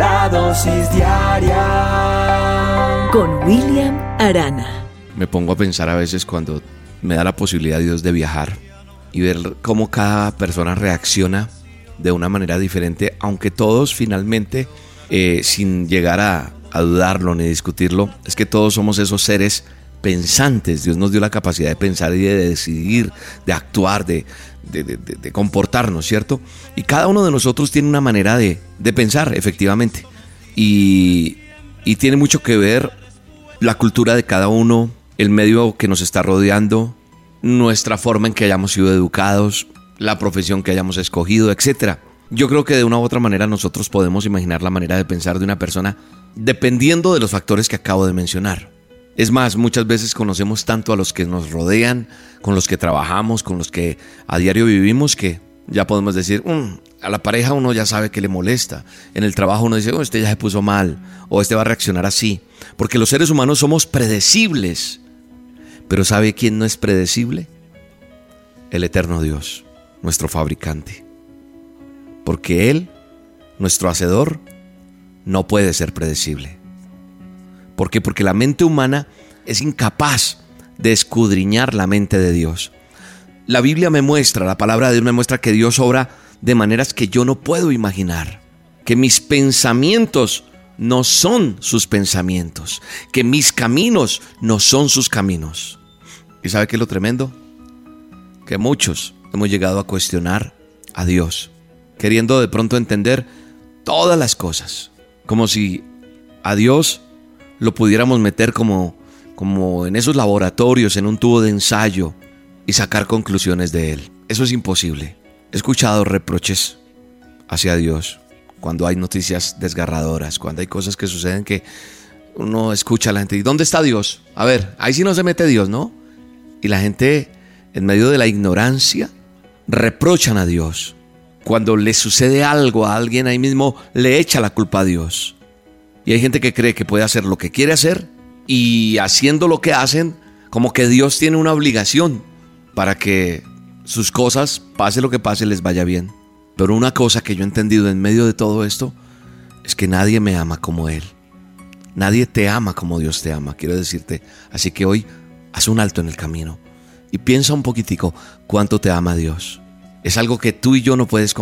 La dosis diaria con William Arana. Me pongo a pensar a veces cuando me da la posibilidad Dios de viajar y ver cómo cada persona reacciona de una manera diferente, aunque todos finalmente, eh, sin llegar a, a dudarlo ni discutirlo, es que todos somos esos seres pensantes. Dios nos dio la capacidad de pensar y de decidir, de actuar, de, de, comportarnos, ¿cierto? Y cada uno de nosotros tiene una manera de, pensar, efectivamente. Y, y tiene mucho que ver la cultura de cada uno, el medio que nos está rodeando, nuestra forma en que hayamos sido educados, la profesión que hayamos escogido, etc. Yo creo que de una u otra manera nosotros podemos imaginar la manera de pensar de una persona dependiendo de los factores que acabo de mencionar. Es más, muchas veces conocemos tanto a los que nos rodean, con los que trabajamos, con los que a diario vivimos, que ya podemos decir, mm, a la pareja uno ya sabe que le molesta. En el trabajo uno dice, oh, este ya se puso mal, o este va a reaccionar así. Porque los seres humanos somos predecibles. Pero ¿sabe quién no es predecible? El eterno Dios, nuestro fabricante. Porque Él, nuestro hacedor, no puede ser predecible. ¿Por qué? Porque la mente humana es incapaz de escudriñar la mente de Dios. La Biblia me muestra, la palabra de Dios me muestra que Dios obra de maneras que yo no puedo imaginar. Que mis pensamientos no son sus pensamientos. Que mis caminos no son sus caminos. ¿Y sabe qué es lo tremendo? Que muchos hemos llegado a cuestionar a Dios, queriendo de pronto entender todas las cosas, como si a Dios lo pudiéramos meter como, como en esos laboratorios, en un tubo de ensayo y sacar conclusiones de él. Eso es imposible. He escuchado reproches hacia Dios cuando hay noticias desgarradoras, cuando hay cosas que suceden que uno escucha a la gente y ¿dónde está Dios? A ver, ahí sí no se mete Dios, ¿no? Y la gente en medio de la ignorancia reprochan a Dios. Cuando le sucede algo a alguien ahí mismo le echa la culpa a Dios. Y hay gente que cree que puede hacer lo que quiere hacer y haciendo lo que hacen, como que Dios tiene una obligación para que sus cosas, pase lo que pase, les vaya bien. Pero una cosa que yo he entendido en medio de todo esto es que nadie me ama como Él. Nadie te ama como Dios te ama, quiero decirte. Así que hoy haz un alto en el camino y piensa un poquitico cuánto te ama Dios. Es algo que tú y yo no puedes...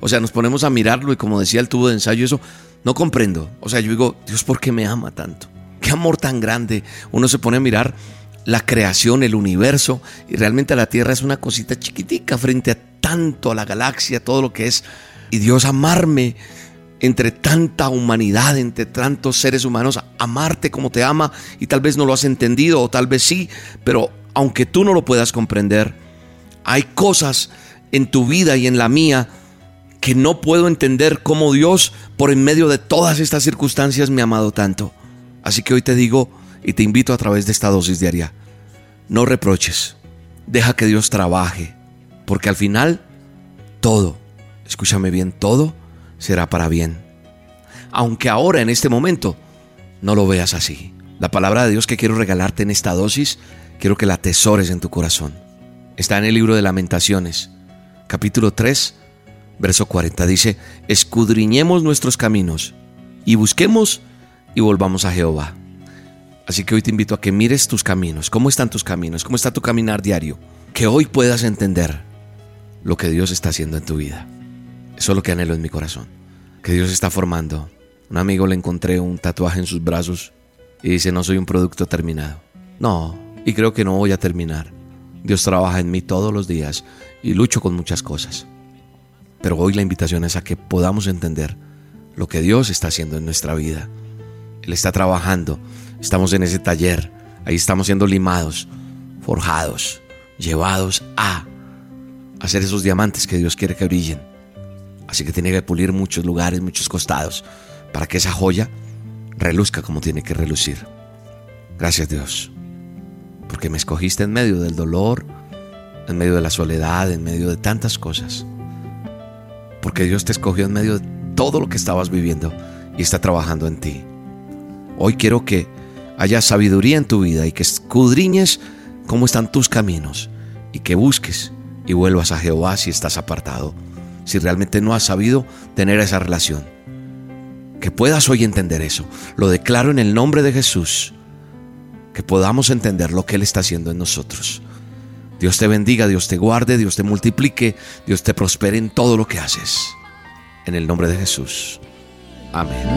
O sea, nos ponemos a mirarlo y como decía el tubo de ensayo, eso no comprendo. O sea, yo digo, Dios, ¿por qué me ama tanto? Qué amor tan grande. Uno se pone a mirar la creación, el universo, y realmente la Tierra es una cosita chiquitica frente a tanto, a la galaxia, todo lo que es. Y Dios amarme entre tanta humanidad, entre tantos seres humanos, amarte como te ama, y tal vez no lo has entendido, o tal vez sí, pero aunque tú no lo puedas comprender, hay cosas en tu vida y en la mía que no puedo entender cómo Dios, por en medio de todas estas circunstancias, me ha amado tanto. Así que hoy te digo y te invito a través de esta dosis diaria, no reproches, deja que Dios trabaje, porque al final todo, escúchame bien, todo será para bien. Aunque ahora, en este momento, no lo veas así. La palabra de Dios que quiero regalarte en esta dosis, quiero que la atesores en tu corazón. Está en el libro de lamentaciones, capítulo 3, Verso 40 dice, escudriñemos nuestros caminos y busquemos y volvamos a Jehová. Así que hoy te invito a que mires tus caminos, cómo están tus caminos, cómo está tu caminar diario, que hoy puedas entender lo que Dios está haciendo en tu vida. Eso es lo que anhelo en mi corazón, que Dios está formando. Un amigo le encontré un tatuaje en sus brazos y dice, no soy un producto terminado. No, y creo que no voy a terminar. Dios trabaja en mí todos los días y lucho con muchas cosas. Pero hoy la invitación es a que podamos entender lo que Dios está haciendo en nuestra vida. Él está trabajando, estamos en ese taller, ahí estamos siendo limados, forjados, llevados a hacer esos diamantes que Dios quiere que brillen. Así que tiene que pulir muchos lugares, muchos costados, para que esa joya reluzca como tiene que relucir. Gracias Dios, porque me escogiste en medio del dolor, en medio de la soledad, en medio de tantas cosas. Porque Dios te escogió en medio de todo lo que estabas viviendo y está trabajando en ti. Hoy quiero que haya sabiduría en tu vida y que escudriñes cómo están tus caminos y que busques y vuelvas a Jehová si estás apartado, si realmente no has sabido tener esa relación. Que puedas hoy entender eso. Lo declaro en el nombre de Jesús. Que podamos entender lo que Él está haciendo en nosotros. Dios te bendiga, Dios te guarde, Dios te multiplique, Dios te prospere en todo lo que haces. En el nombre de Jesús. Amén.